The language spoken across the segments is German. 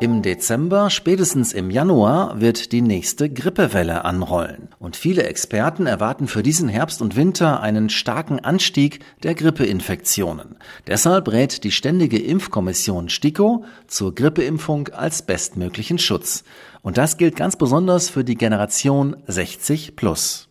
Im Dezember, spätestens im Januar, wird die nächste Grippewelle anrollen. Und viele Experten erwarten für diesen Herbst und Winter einen starken Anstieg der Grippeinfektionen. Deshalb rät die Ständige Impfkommission STIKO zur Grippeimpfung als bestmöglichen Schutz. Und das gilt ganz besonders für die Generation 60 plus.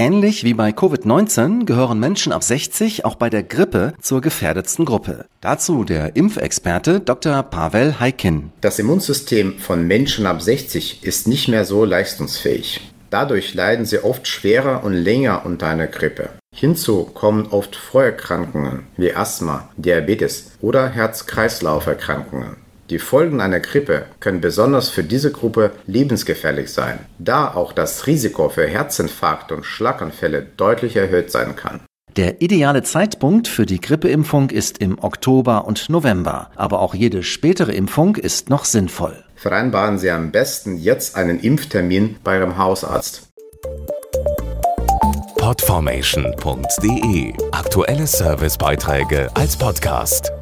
Ähnlich wie bei Covid-19 gehören Menschen ab 60 auch bei der Grippe zur gefährdetsten Gruppe. Dazu der Impfexperte Dr. Pavel Heikin. Das Immunsystem von Menschen ab 60 ist nicht mehr so leistungsfähig. Dadurch leiden sie oft schwerer und länger unter einer Grippe. Hinzu kommen oft Vorerkrankungen wie Asthma, Diabetes oder Herz-Kreislauf-Erkrankungen. Die Folgen einer Grippe können besonders für diese Gruppe lebensgefährlich sein, da auch das Risiko für Herzinfarkt und Schlaganfälle deutlich erhöht sein kann. Der ideale Zeitpunkt für die Grippeimpfung ist im Oktober und November, aber auch jede spätere Impfung ist noch sinnvoll. Vereinbaren Sie am besten jetzt einen Impftermin bei Ihrem Hausarzt. Podformation.de Aktuelle Servicebeiträge als Podcast.